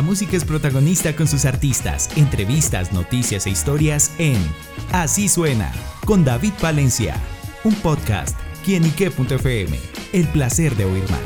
La música es protagonista con sus artistas, entrevistas, noticias e historias en Así suena, con David Valencia, un podcast, quienique.fm, el placer de oír más.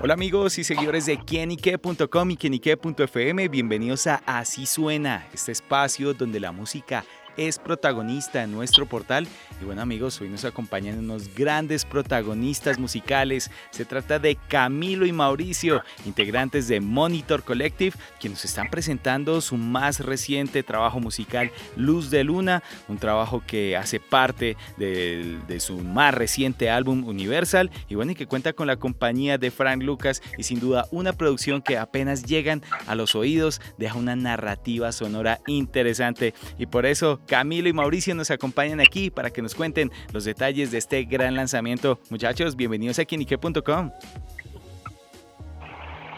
Hola amigos y seguidores de quienique.com y quienique.fm, bienvenidos a Así Suena, este espacio donde la música es protagonista en nuestro portal. Y bueno amigos, hoy nos acompañan unos grandes protagonistas musicales. Se trata de Camilo y Mauricio, integrantes de Monitor Collective, quienes nos están presentando su más reciente trabajo musical, Luz de Luna, un trabajo que hace parte de, de su más reciente álbum Universal y bueno, y que cuenta con la compañía de Frank Lucas y sin duda una producción que apenas llegan a los oídos deja una narrativa sonora interesante y por eso Camilo y Mauricio nos acompañan aquí para que nos cuenten los detalles de este gran lanzamiento. Muchachos, bienvenidos a quinique.com.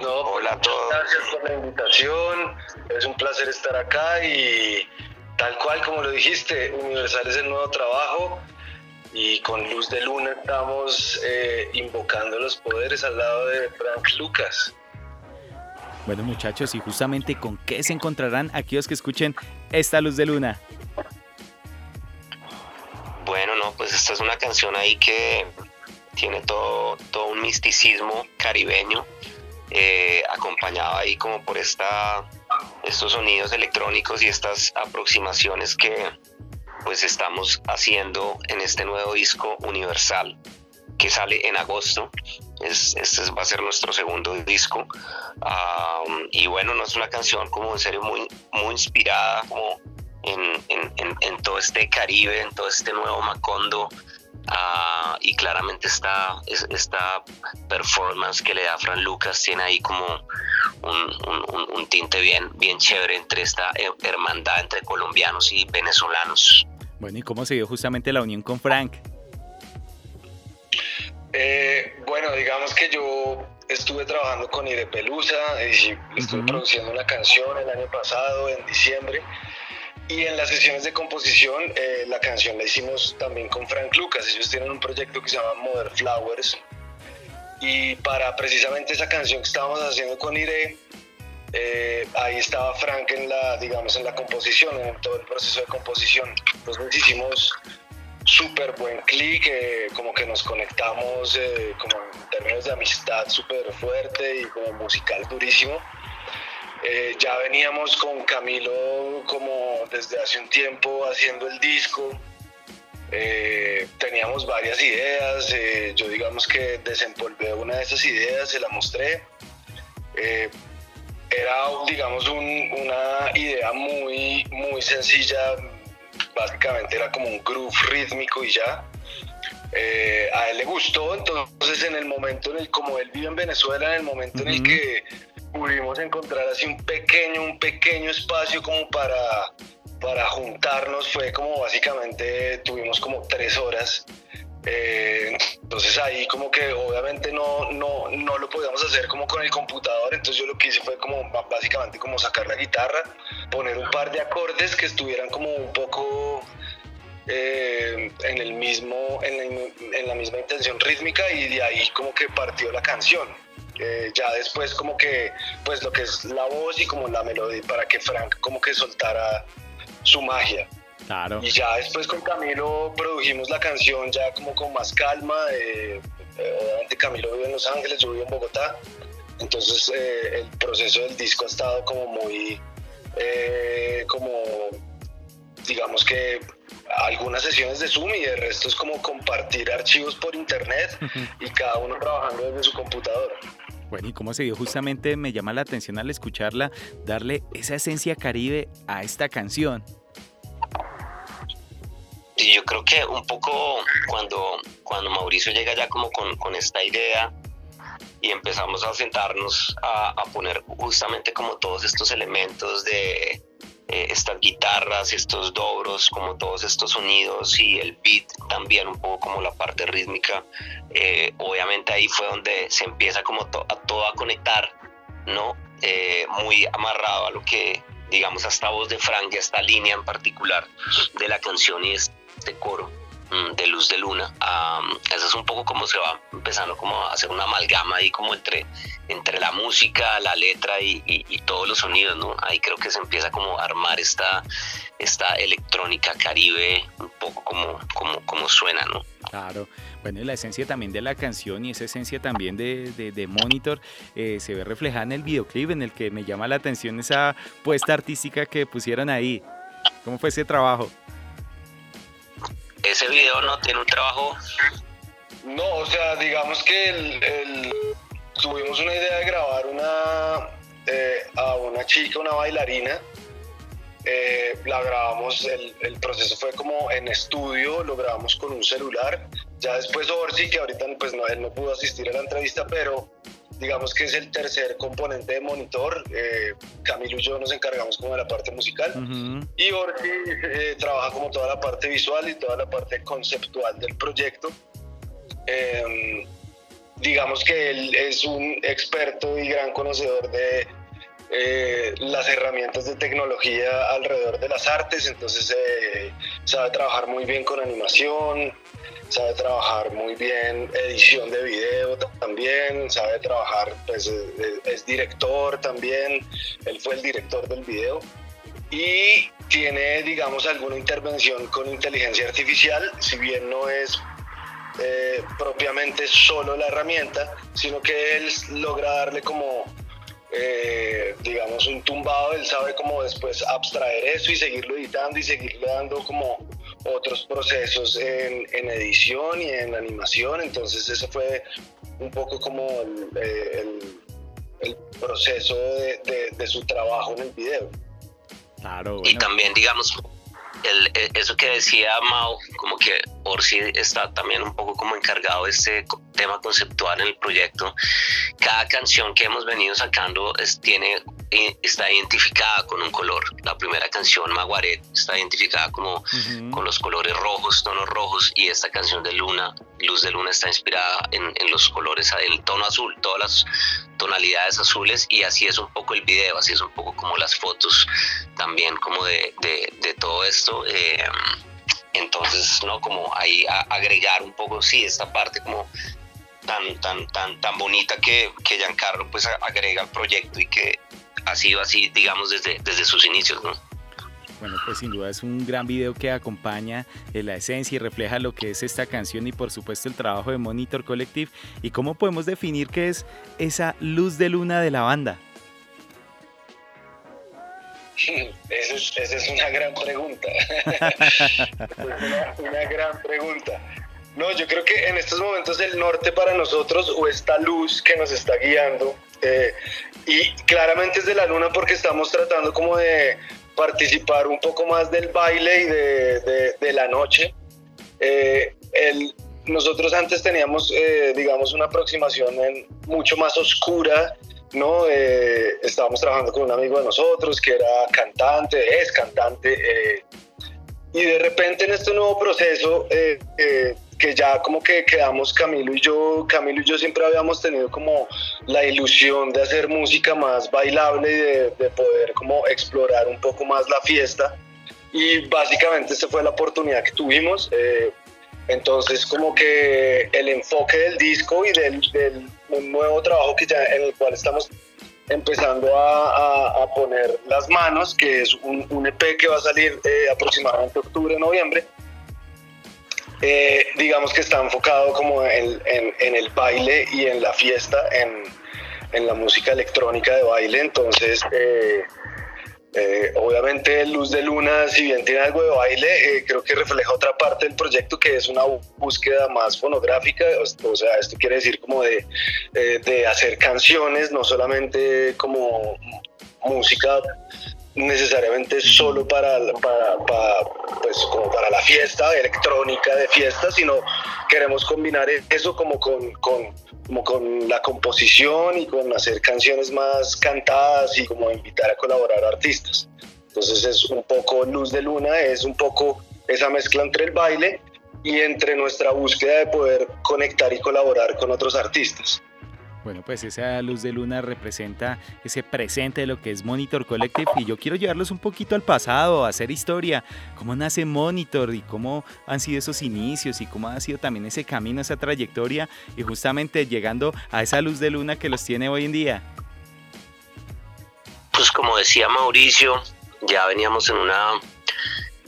No, hola a todos. Gracias por la invitación. Es un placer estar acá y tal cual como lo dijiste, Universal es el nuevo trabajo y con Luz de Luna estamos eh, invocando los poderes al lado de Frank Lucas. Bueno muchachos, y justamente con qué se encontrarán aquellos que escuchen esta Luz de Luna. Esta es una canción ahí que tiene todo, todo un misticismo caribeño, eh, acompañado ahí como por esta, estos sonidos electrónicos y estas aproximaciones que pues estamos haciendo en este nuevo disco universal que sale en agosto. Es, este va a ser nuestro segundo disco. y bueno, no es una canción como en serio muy, muy inspirada, como en, todo este Caribe, en todo este nuevo Macondo. Ah, y claramente esta, esta performance que le da Fran Lucas tiene ahí como un, tinte bien, bien chévere entre esta hermandad entre colombianos y venezolanos. Bueno, ¿y cómo se dio justamente la unión con Frank? Eh, bueno, digamos que yo estuve trabajando con Ire Pelusa y estuve produciendo una canción el año pasado, en diciembre. Y en las sesiones de composición, eh, la canción la hicimos también con Frank Lucas. Ellos tienen un proyecto que se llama Modern Flowers. Y para precisamente esa canción que estábamos haciendo con Ire, eh, ahí estaba Frank en la, digamos, en la composición, en todo el proceso de composición. Entonces hicimos súper buen clic, eh, como que nos conectamos como en términos de amistad súper fuerte y como musical durísimo. Eh, ya veníamos con Camilo como desde hace un tiempo haciendo el disco. Eh, teníamos varias ideas. Eh, yo digamos que desempolvé una de esas ideas, se la mostré. era, digamos, una idea muy, muy sencilla. Básicamente era como un groove rítmico y ya. a él le gustó, entonces en el momento en el, como él vive en Venezuela, en el momento en el que pudimos encontrar así un pequeño, un pequeño espacio como para, para juntarnos. Fue como básicamente tuvimos como tres horas. Eh, entonces ahí como que obviamente no, no, no lo podíamos hacer como con el computador, entonces yo lo que hice fue como básicamente como sacar la guitarra, poner un par de acordes que estuvieran como un poco eh, en el mismo, en en la misma intención rítmica y de ahí como que partió la canción. Eh, ya después como que pues lo que es la voz y como la melodía para que Frank como que soltara su magia. Claro. Y ya después con Camilo produjimos la canción ya como con más calma. Eh, eh, obviamente Camilo vive en Los Ángeles, yo vivo en Bogotá. Entonces el proceso del disco ha estado como muy, como digamos que algunas sesiones de Zoom y el resto es como compartir archivos por internet y cada uno trabajando desde su computadora. Bueno, y cómo se dio justamente, me llama la atención al escucharla, darle esa esencia caribe a esta canción. Y yo creo que un poco cuando, cuando Mauricio llega ya como con, con esta idea y empezamos a sentarnos a, a, poner justamente como todos estos elementos de, eh, estas guitarras, estos dobros, como todos estos sonidos y el beat también un poco como la parte rítmica. Eh, obviamente ahí fue donde se empieza como a todo a conectar, ¿no? Eh, muy amarrado a lo que, digamos, hasta voz de Frank y esta línea en particular de la canción y este coro. Mm, de Luz de Luna. eso es un poco como se va empezando como a hacer una amalgama ahí como entre, entre la música, la letra y, todos los sonidos, ¿no? Ahí creo que se empieza como a armar esta, esta electrónica caribe, un poco como, como, como suena, ¿no? Claro. Bueno, y la esencia también de la canción y esa esencia también de, de, Monitor eh, se ve reflejada en el videoclip en el que me llama la atención esa puesta artística que pusieron ahí. ¿Cómo fue ese trabajo? Ese video no tiene un trabajo. No, o sea, digamos que el, tuvimos una idea de grabar una eh, a una chica, una bailarina. Eh, la grabamos, el, el, proceso fue como en estudio, lo grabamos con un celular. Ya después Orsi, que ahorita pues no, él no pudo asistir a la entrevista, pero digamos que es el tercer componente de monitor. Eh, Camilo y yo nos encargamos como de la parte musical y Orsi eh, trabaja como toda la parte visual y toda la parte conceptual del proyecto. Em, digamos que él es un experto y gran conocedor de eh, las herramientas de tecnología alrededor de las artes, entonces sabe trabajar muy bien con animación, sabe trabajar muy bien edición de video también, sabe trabajar, pues eh, eh, es director también, él fue el director del video y tiene, digamos, alguna intervención con inteligencia artificial, si bien no es eh, propiamente solo la herramienta, sino que él logra darle como, digamos, un tumbado, él sabe cómo después abstraer eso y seguirlo editando y seguirle dando como otros procesos en, edición y en animación, entonces ese fue un poco como el, eh, proceso de, su trabajo en el video. Claro, Y también, digamos, el, eso que decía Mao, como que Orsi está también un poco como encargado de este tema conceptual en el proyecto. Cada canción que hemos venido sacando es, tiene está identificada con un color. La primera canción, Maguaret, está identificada como con los colores rojos, tonos rojos, y esta canción de Luna, Luz de Luna, está inspirada en, los colores, en el tono azul, todas las tonalidades azules, y así es un poco el video, así es un poco como las fotos también como de, de, todo esto. Eh, entonces, ¿no? Como ahí agregar un poco, sí, esta parte como tan, tan, tan, tan bonita que, que Giancarlo pues agrega al proyecto y que ha sido así, digamos, desde, desde sus inicios, ¿no? Bueno, pues sin duda es un gran video que acompaña eh, la esencia y refleja lo que es esta canción y por supuesto el trabajo de Monitor Collective. ¿Y cómo podemos definir qué es esa luz de luna de la banda? Esa es, una gran pregunta. es una gran pregunta. No, yo creo que en estos momentos el norte para nosotros o esta luz que nos está guiando eh, y claramente es de la luna porque estamos tratando como de participar un poco más del baile y de, de, la noche. Eh, el, nosotros antes teníamos, eh, digamos, una aproximación mucho más oscura, ¿no? estábamos trabajando con un amigo de nosotros que era cantante, es cantante, y de repente en este nuevo proceso que ya como que quedamos Camilo y yo, Camilo y yo siempre habíamos tenido como la ilusión de hacer música más bailable y de, poder como explorar un poco más la fiesta y básicamente esta fue la oportunidad que tuvimos. Eh, entonces como que el enfoque del disco y del, del un nuevo trabajo que ya, en el cual estamos empezando a, a, poner las manos, que es un, un EP que va a salir eh, aproximadamente octubre, noviembre, eh, digamos que está enfocado como en, el baile y en la fiesta, en, la música electrónica de baile. Entonces, eh, eh, obviamente Luz de Luna, si bien tiene algo de baile, creo que refleja otra parte del proyecto que es una búsqueda más fonográfica. O, sea, esto quiere decir como de, de hacer canciones, no solamente como música necesariamente solo para, para, pues, como para la fiesta electrónica de fiesta, sino queremos combinar eso como con, con, como con la composición y con hacer canciones más cantadas y como invitar a colaborar artistas. Entonces es un poco Luz de Luna, es un poco esa mezcla entre el baile y entre nuestra búsqueda de poder conectar y colaborar con otros artistas. Bueno, pues esa luz de luna representa ese presente de lo que es Monitor Collective y yo quiero llevarlos un poquito al pasado, hacer historia, cómo nace Monitor y cómo han sido esos inicios y cómo ha sido también ese camino, esa trayectoria y justamente llegando a esa luz de luna que los tiene hoy en día. Pues como decía Mauricio, ya veníamos en una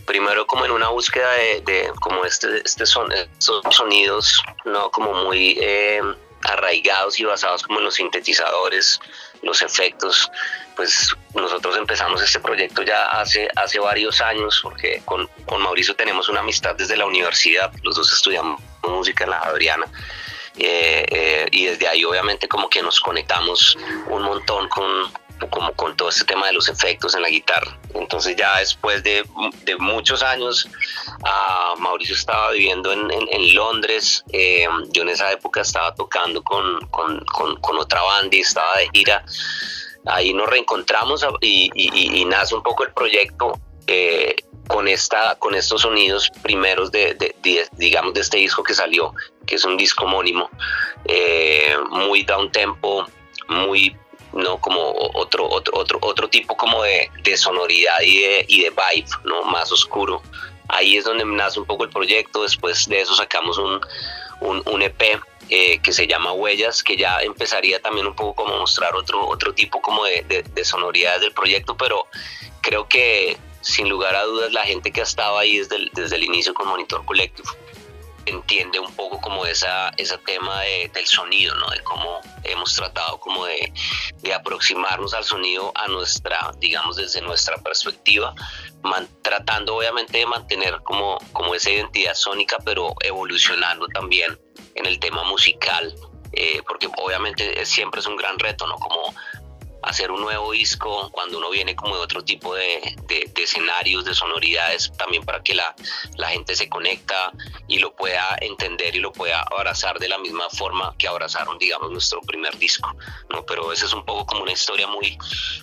primero como en una búsqueda de, como este, este son, estos sonidos, no como muy eh, arraigados y basados como en los sintetizadores, los efectos, pues nosotros empezamos este proyecto ya hace, hace varios años, porque con, con Mauricio tenemos una amistad desde la universidad, los dos estudiamos música en la Adriana. Eh, eh, y desde ahí obviamente como que nos conectamos un montón con, como con todo este tema de los efectos en la guitarra. Entonces ya después de, de muchos años, uh, Mauricio estaba viviendo en, en, Londres, eh, yo en esa época estaba tocando con, con, con, otra banda y estaba de gira. Ahí nos reencontramos y, y, y nace un poco el proyecto. Eh, con, esta, con estos sonidos primeros de, de, digamos, de este disco que salió, que es un disco homónimo, eh, muy down tempo, muy no como otro otro otro otro tipo como de, de sonoridad y de, y de vibe no más oscuro. Ahí es donde nace un poco el proyecto. Después de eso sacamos un, un, un EP eh, que se llama Huellas, que ya empezaría también un poco como mostrar otro, otro tipo como de, de, de sonoridades del proyecto, pero creo que sin lugar a dudas la gente que ha estado ahí desde el, desde el inicio con Monitor Collective entiende un poco como esa, ese tema del sonido, ¿no? De cómo hemos tratado como de, de, aproximarnos al sonido a nuestra, digamos, desde nuestra perspectiva, tratando obviamente de mantener como, como esa identidad sónica, pero evolucionando también en el tema musical, eh, porque obviamente siempre es un gran reto, ¿no? Como hacer un nuevo disco cuando uno viene como de otro tipo de, de, escenarios, de sonoridades, también para que la, la, gente se conecta y lo pueda entender y lo pueda abrazar de la misma forma que abrazaron, digamos, nuestro primer disco, ¿no? Pero esa es un poco como una historia muy,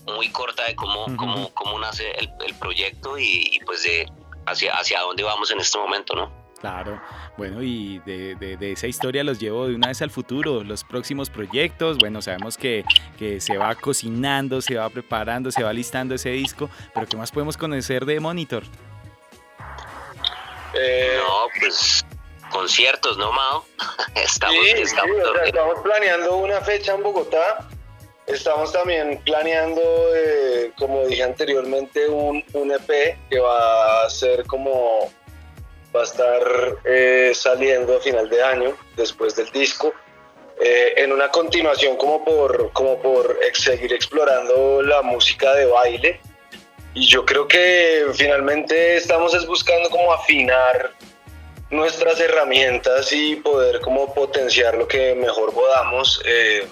muy corta de cómo, cómo, cómo nace el, el proyecto y, y, pues de hacia, hacia dónde vamos en este momento, ¿no? Claro, bueno, y de, de, esa historia los llevo de una vez al futuro, los próximos proyectos, bueno, sabemos que, que, se va cocinando, se va preparando, se va listando ese disco, pero ¿qué más podemos conocer de Monitor? Eh, no, pues conciertos, ¿no, Mao? estamos, sí, estamos, sí, estamos planeando una fecha en Bogotá, estamos también planeando, eh, como dije anteriormente, un, un EP que va a ser como va a estar eh, saliendo a final de año, después del disco, eh, en una continuación como por, como por seguir explorando la música de baile. Y yo creo que finalmente estamos es buscando como afinar nuestras herramientas y poder como potenciar lo que mejor podamos. Eh,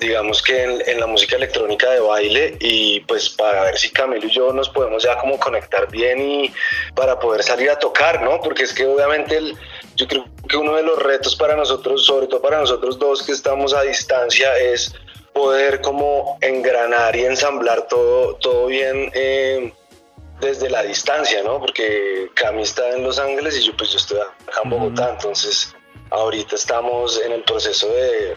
digamos que en, la música electrónica de baile y pues para ver si Camilo y yo nos podemos ya como conectar bien y para poder salir a tocar, ¿no? Porque es que obviamente el, yo creo que uno de los retos para nosotros, sobre todo para nosotros dos que estamos a distancia, es poder como engranar y ensamblar todo, todo bien eh, desde la distancia, ¿no? Porque Cami está en Los Ángeles y yo pues yo estoy acá en Bogotá, entonces ahorita estamos en el proceso de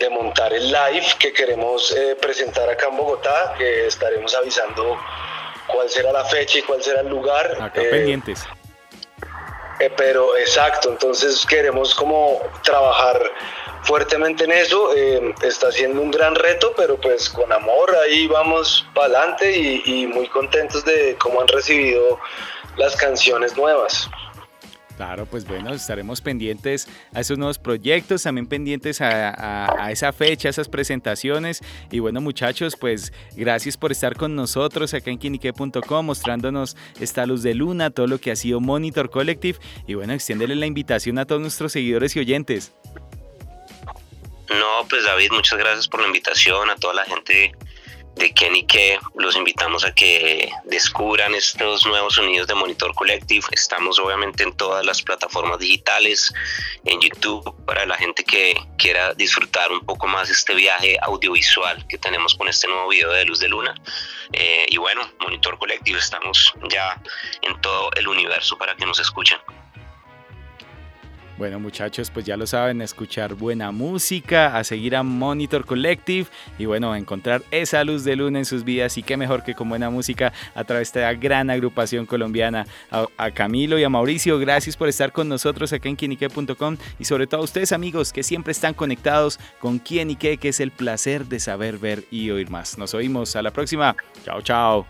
de montar el live que queremos eh, presentar acá en Bogotá, que estaremos avisando cuál será la fecha y cuál será el lugar. Acá eh, pendientes. Eh, pero exacto, entonces queremos como trabajar fuertemente en eso. está siendo un gran reto, pero pues con amor ahí vamos para adelante y, y muy contentos de cómo han recibido las canciones nuevas. Claro, pues bueno, estaremos pendientes a esos nuevos proyectos, también pendientes a, esa fecha, a esas presentaciones. Y bueno, muchachos, pues gracias por estar con nosotros acá en quinique.com, mostrándonos esta luz de luna, todo lo que ha sido Monitor Collective. Y bueno, extiéndele la invitación a todos nuestros seguidores y oyentes. No, pues David, muchas gracias por la invitación, a toda la gente de Kenny que los invitamos a que descubran estos nuevos sonidos de Monitor Collective. Estamos obviamente en todas las plataformas digitales, en YouTube, para la gente que quiera disfrutar un poco más este viaje audiovisual que tenemos con este nuevo video de Luz de Luna. Eh, y bueno, Monitor Collective, estamos ya en todo el universo para que nos escuchen. Bueno muchachos, pues ya lo saben, escuchar buena música, a seguir a Monitor Collective y bueno, encontrar esa luz de luna en sus vidas y qué mejor que con buena música a través de esta gran agrupación colombiana. A, Camilo y a Mauricio, gracias por estar con nosotros acá en quienique.com y sobre todo a ustedes amigos que siempre están conectados con Quién y qué, que es el placer de saber, ver y oír más. Nos oímos a la próxima. Chao, chao.